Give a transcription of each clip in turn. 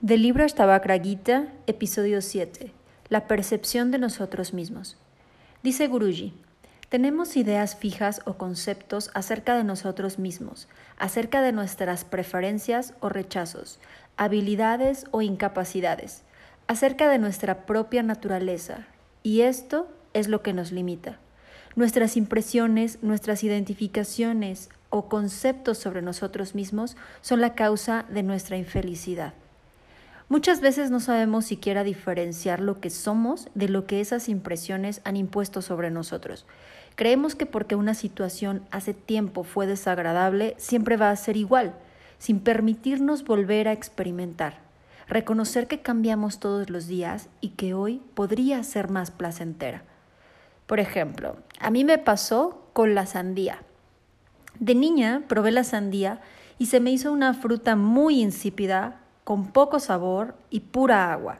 Del libro Ashtabakra Gita, episodio 7. La percepción de nosotros mismos. Dice Guruji, tenemos ideas fijas o conceptos acerca de nosotros mismos, acerca de nuestras preferencias o rechazos, habilidades o incapacidades, acerca de nuestra propia naturaleza, y esto es lo que nos limita. Nuestras impresiones, nuestras identificaciones o conceptos sobre nosotros mismos son la causa de nuestra infelicidad. Muchas veces no sabemos siquiera diferenciar lo que somos de lo que esas impresiones han impuesto sobre nosotros. Creemos que porque una situación hace tiempo fue desagradable, siempre va a ser igual, sin permitirnos volver a experimentar, reconocer que cambiamos todos los días y que hoy podría ser más placentera. Por ejemplo, a mí me pasó con la sandía. De niña probé la sandía y se me hizo una fruta muy insípida, con poco sabor y pura agua.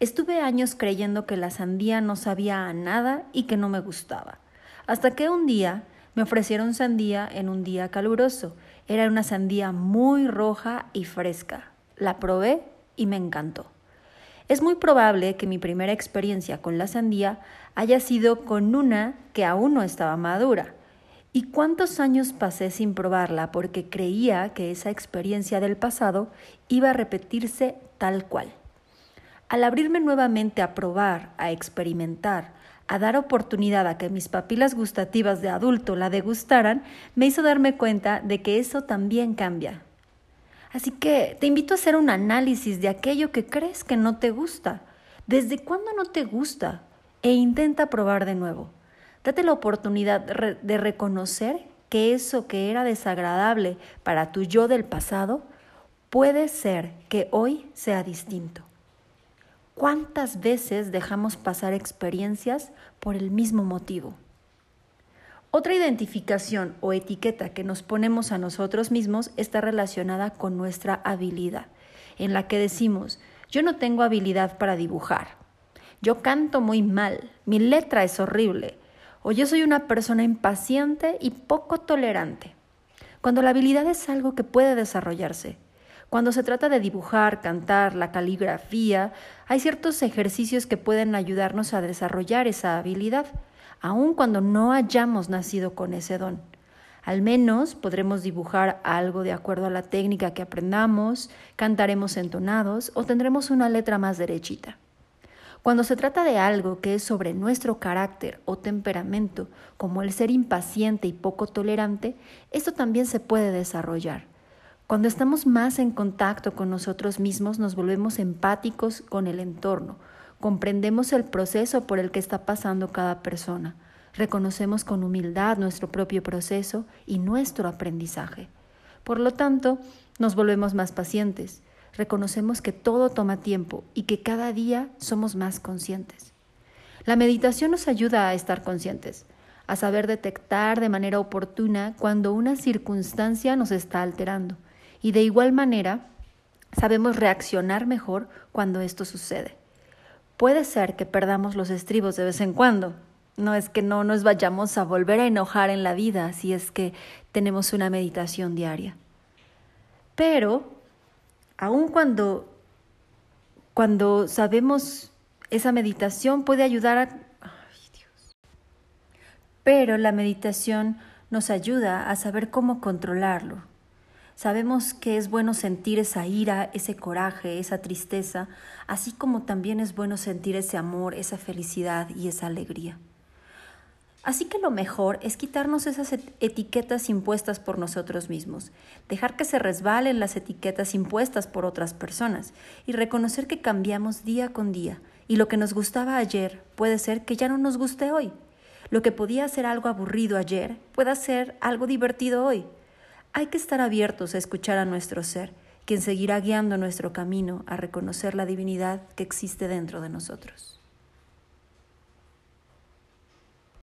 Estuve años creyendo que la sandía no sabía a nada y que no me gustaba, hasta que un día me ofrecieron sandía en un día caluroso. Era una sandía muy roja y fresca. La probé y me encantó. Es muy probable que mi primera experiencia con la sandía haya sido con una que aún no estaba madura. ¿Y cuántos años pasé sin probarla porque creía que esa experiencia del pasado iba a repetirse tal cual? Al abrirme nuevamente a probar, a experimentar, a dar oportunidad a que mis papilas gustativas de adulto la degustaran, me hizo darme cuenta de que eso también cambia. Así que te invito a hacer un análisis de aquello que crees que no te gusta. ¿Desde cuándo no te gusta? E intenta probar de nuevo. Date la oportunidad de reconocer que eso que era desagradable para tu yo del pasado puede ser que hoy sea distinto. ¿Cuántas veces dejamos pasar experiencias por el mismo motivo? Otra identificación o etiqueta que nos ponemos a nosotros mismos está relacionada con nuestra habilidad, en la que decimos, yo no tengo habilidad para dibujar, yo canto muy mal, mi letra es horrible, o yo soy una persona impaciente y poco tolerante. Cuando la habilidad es algo que puede desarrollarse. Cuando se trata de dibujar, cantar, la caligrafía, hay ciertos ejercicios que pueden ayudarnos a desarrollar esa habilidad, aun cuando no hayamos nacido con ese don. Al menos podremos dibujar algo de acuerdo a la técnica que aprendamos, cantaremos entonados o tendremos una letra más derechita. Cuando se trata de algo que es sobre nuestro carácter o temperamento, como el ser impaciente y poco tolerante, esto también se puede desarrollar. Cuando estamos más en contacto con nosotros mismos, nos volvemos empáticos con el entorno, comprendemos el proceso por el que está pasando cada persona, reconocemos con humildad nuestro propio proceso y nuestro aprendizaje. Por lo tanto, nos volvemos más pacientes, reconocemos que todo toma tiempo y que cada día somos más conscientes. La meditación nos ayuda a estar conscientes, a saber detectar de manera oportuna cuando una circunstancia nos está alterando y de igual manera sabemos reaccionar mejor cuando esto sucede. Puede ser que perdamos los estribos de vez en cuando. No es que no nos vayamos a volver a enojar en la vida si es que tenemos una meditación diaria. Pero aun cuando, cuando sabemos esa meditación puede ayudar a... Ay, Dios. Pero la meditación nos ayuda a saber cómo controlarlo. Sabemos que es bueno sentir esa ira, ese coraje, esa tristeza, así como también es bueno sentir ese amor, esa felicidad y esa alegría. Así que lo mejor es quitarnos esas etiquetas impuestas por nosotros mismos, dejar que se resbalen las etiquetas impuestas por otras personas y reconocer que cambiamos día con día y lo que nos gustaba ayer puede ser que ya no nos guste hoy. Lo que podía ser algo aburrido ayer puede ser algo divertido hoy. Hay que estar abiertos a escuchar a nuestro ser, quien seguirá guiando nuestro camino a reconocer la divinidad que existe dentro de nosotros.